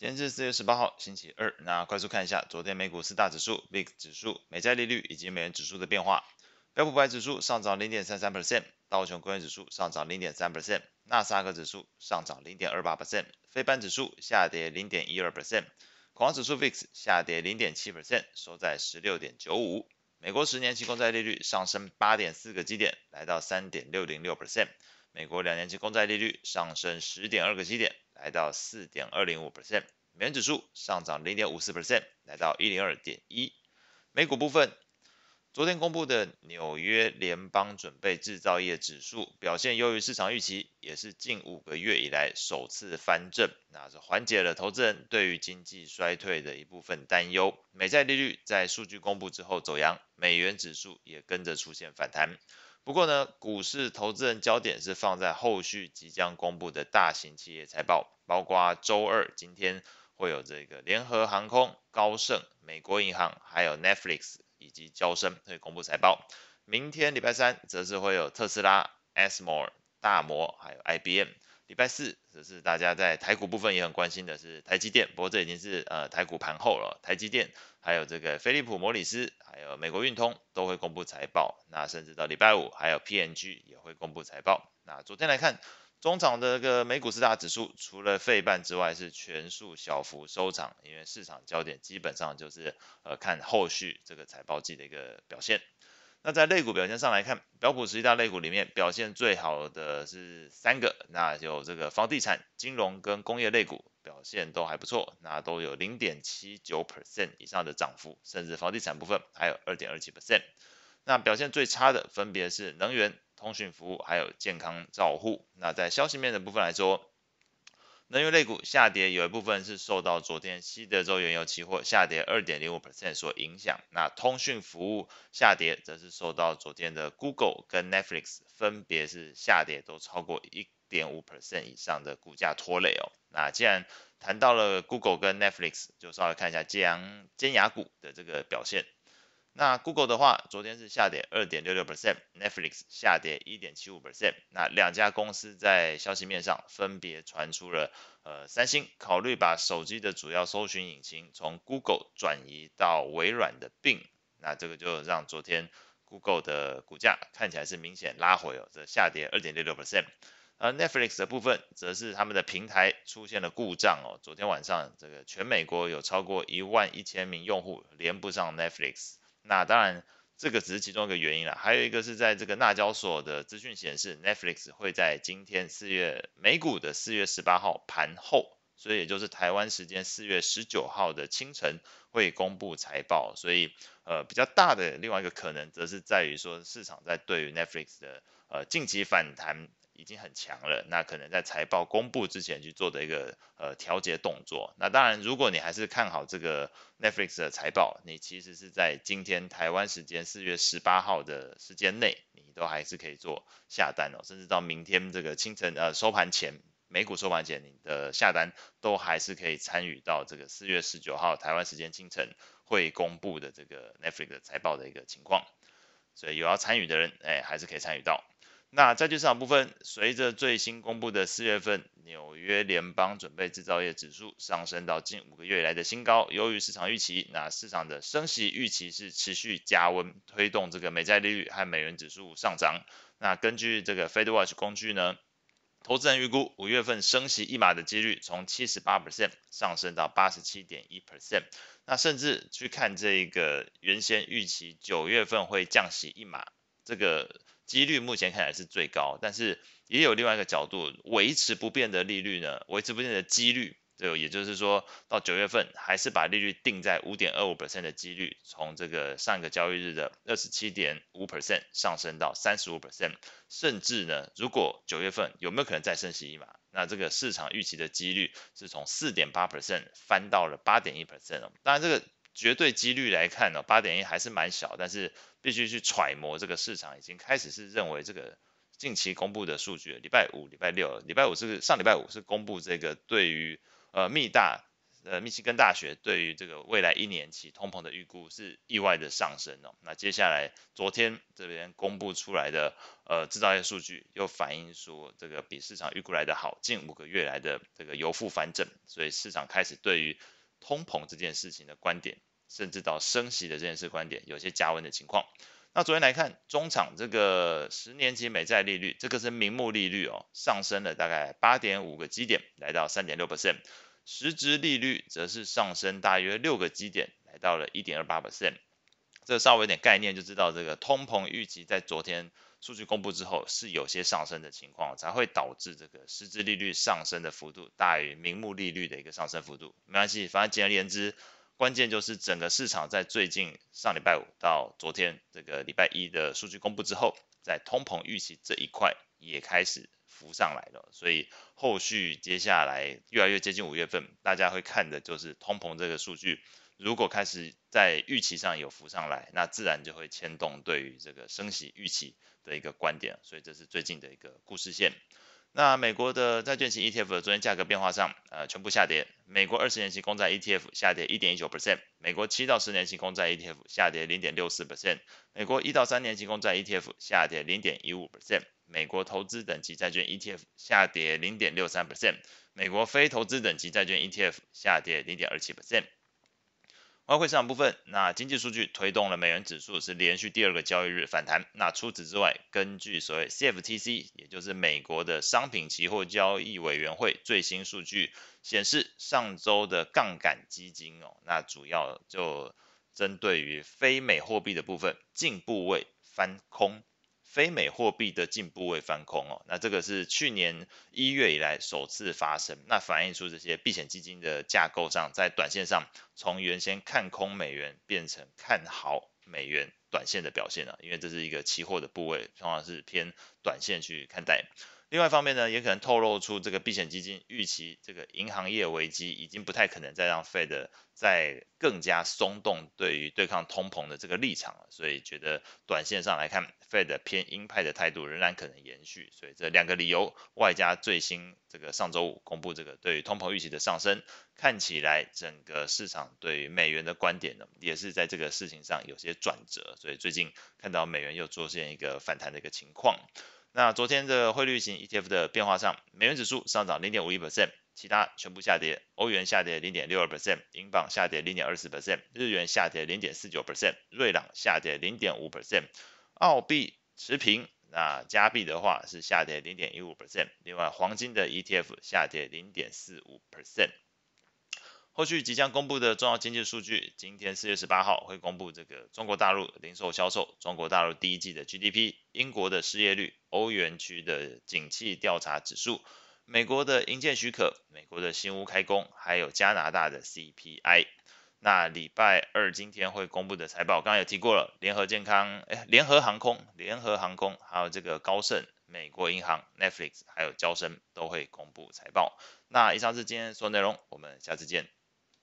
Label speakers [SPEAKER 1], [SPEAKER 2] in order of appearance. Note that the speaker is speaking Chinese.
[SPEAKER 1] 今天是四月十八号，星期二。那快速看一下昨天美股四大指数、VIX 指数、美债利率以及美元指数的变化。标普五百指数上涨零点三三 percent，道琼工业指数上涨零点三 percent，纳斯达克指数上涨零点二八 percent，费半指数下跌零点一二 percent，恐慌指数 VIX 下跌零点七 percent，收在十六点九五。美国十年期公债利率上升八点四个基点，来到三点六零六 percent。美国两年期公债利率上升十点二个基点。来到四点二零五 percent，美元指数上涨零点五四 percent，来到一零二点一。美股部分，昨天公布的纽约联邦准备制造业指数表现优于市场预期，也是近五个月以来首次翻正，那是缓解了投资人对于经济衰退的一部分担忧。美债利率在数据公布之后走扬，美元指数也跟着出现反弹。不过呢，股市投资人焦点是放在后续即将公布的大型企业财报，包括周二今天会有这个联合航空、高盛、美国银行，还有 Netflix 以及交生会公布财报。明天礼拜三则是会有特斯拉、ASML、大摩，还有 IBM。礼拜四则是大家在台股部分也很关心的是台积电，不过这已经是呃台股盘后了，台积电。还有这个飞利浦、摩里斯，还有美国运通都会公布财报。那甚至到礼拜五，还有 PNG 也会公布财报。那昨天来看，中场的这个美股四大指数，除了费半之外，是全数小幅收涨，因为市场焦点基本上就是呃看后续这个财报季的一个表现。那在类股表现上来看，标普十一大类股里面表现最好的是三个，那有这个房地产、金融跟工业类股。表现都还不错，那都有零点七九 percent 以上的涨幅，甚至房地产部分还有二点二七 percent。那表现最差的分别是能源、通讯服务还有健康照护。那在消息面的部分来说，能源类股下跌有一部分是受到昨天西德州原油期货下跌二点零五 percent 所影响。那通讯服务下跌则是受到昨天的 Google 跟 Netflix 分别是下跌都超过一点五 percent 以上的股价拖累哦。那既然谈到了 Google 跟 Netflix，就稍微看一下尖尖牙股的这个表现。那 Google 的话，昨天是下跌二点六六 percent，Netflix 下跌一点七五 percent。那两家公司在消息面上分别传出了，呃，三星考虑把手机的主要搜寻引擎从 Google 转移到微软的 Bing。那这个就让昨天 Google 的股价看起来是明显拉回哦，这下跌二点六六 percent。而 Netflix 的部分，则是他们的平台出现了故障哦。昨天晚上，这个全美国有超过一万一千名用户连不上 Netflix。那当然，这个只是其中一个原因了。还有一个是在这个纳交所的资讯显示，Netflix 会在今天四月美股的四月十八号盘后，所以也就是台湾时间四月十九号的清晨会公布财报。所以，呃，比较大的另外一个可能，则是在于说市场在对于 Netflix 的呃近期反弹。已经很强了，那可能在财报公布之前去做的一个呃调节动作。那当然，如果你还是看好这个 Netflix 的财报，你其实是在今天台湾时间四月十八号的时间内，你都还是可以做下单哦，甚至到明天这个清晨呃收盘前，美股收盘前，你的下单都还是可以参与到这个四月十九号台湾时间清晨会公布的这个 Netflix 的财报的一个情况。所以有要参与的人，哎，还是可以参与到。那债券市场部分，随着最新公布的四月份纽约联邦准备制造业指数上升到近五个月以来的新高，由于市场预期，那市场的升息预期是持续加温，推动这个美债利率和美元指数上涨。那根据这个 FedWatch 工具呢，投资人预估五月份升息一码的几率从七十八 percent 上升到八十七点一 percent。那甚至去看这个原先预期九月份会降息一码，这个。几率目前看来是最高，但是也有另外一个角度，维持不变的利率呢，维持不变的几率，就也就是说到九月份还是把利率定在五点二五 percent 的几率，从这个上一个交易日的二十七点五 percent 上升到三十五 percent，甚至呢，如果九月份有没有可能再升息一码，那这个市场预期的几率是从四点八 percent 翻到了八点一 percent 哦，当然这个。绝对几率来看呢，八点一还是蛮小，但是必须去揣摩这个市场已经开始是认为这个近期公布的数据，礼拜五、礼拜六，礼拜五是上礼拜五是公布这个对于呃密大呃，密西根大学对于这个未来一年期通膨的预估是意外的上升哦。那接下来昨天这边公布出来的呃制造业数据又反映说这个比市场预估来的好，近五个月来的这个由负反正，所以市场开始对于通膨这件事情的观点，甚至到升息的这件事观点有些加温的情况。那昨天来看，中场这个十年期美债利率，这个是名目利率哦，上升了大概八点五个基点，来到三点六 percent。实质利率则是上升大约六个基点，来到了一点二八 percent。这稍微有点概念，就知道这个通膨预期在昨天数据公布之后是有些上升的情况，才会导致这个实质利率上升的幅度大于名目利率的一个上升幅度。没关系，反正简而言之，关键就是整个市场在最近上礼拜五到昨天这个礼拜一的数据公布之后，在通膨预期这一块也开始。浮上来了，所以后续接下来越来越接近五月份，大家会看的就是通膨这个数据，如果开始在预期上有浮上来，那自然就会牵动对于这个升息预期的一个观点，所以这是最近的一个故事线。那美国的债券型 etf 的昨天价格变化上呃全部下跌美国二十年期公债 etf 下跌一点一九 percent 美国七到十年期公债 etf 下跌零点六四 percent 美国一到三年期公债 etf 下跌零点一五 percent 美国投资等级债券 etf 下跌零点六三 percent 美国非投资等级债券 etf 下跌零点二七 percent 外汇市场部分，那经济数据推动了美元指数是连续第二个交易日反弹。那除此之外，根据所谓 CFTC，也就是美国的商品期货交易委员会最新数据显示，上周的杠杆基金哦，那主要就针对于非美货币的部分净部位翻空。非美货币的净部位翻空哦，那这个是去年一月以来首次发生，那反映出这些避险基金的架构上，在短线上从原先看空美元变成看好美元短线的表现了，因为这是一个期货的部位，通常是偏短线去看待。另外一方面呢，也可能透露出这个避险基金预期这个银行业危机已经不太可能再让 Fed 再更加松动对于对抗通膨的这个立场了，所以觉得短线上来看，Fed 偏鹰派的态度仍然可能延续。所以这两个理由，外加最新这个上周五公布这个对于通膨预期的上升，看起来整个市场对于美元的观点呢，也是在这个事情上有些转折。所以最近看到美元又出现一个反弹的一个情况。那昨天的汇率型 ETF 的变化上，美元指数上涨零点五一 percent，其他全部下跌。欧元下跌零点六二 percent，英镑下跌零点二四 percent，日元下跌零点四九 percent，瑞郎下跌零点五 percent，澳币持平。那加币的话是下跌零点一五 percent，另外黄金的 ETF 下跌零点四五 percent。后续即将公布的重要经济数据，今天四月十八号会公布这个中国大陆零售销售、中国大陆第一季的 GDP、英国的失业率、欧元区的景气调查指数、美国的营建许可、美国的新屋开工，还有加拿大的 CPI。那礼拜二今天会公布的财报，刚刚有提过了，联合健康、哎，联合航空、联合航空，还有这个高盛、美国银行、Netflix，还有交生都会公布财报。那以上是今天所有内容，我们下次见。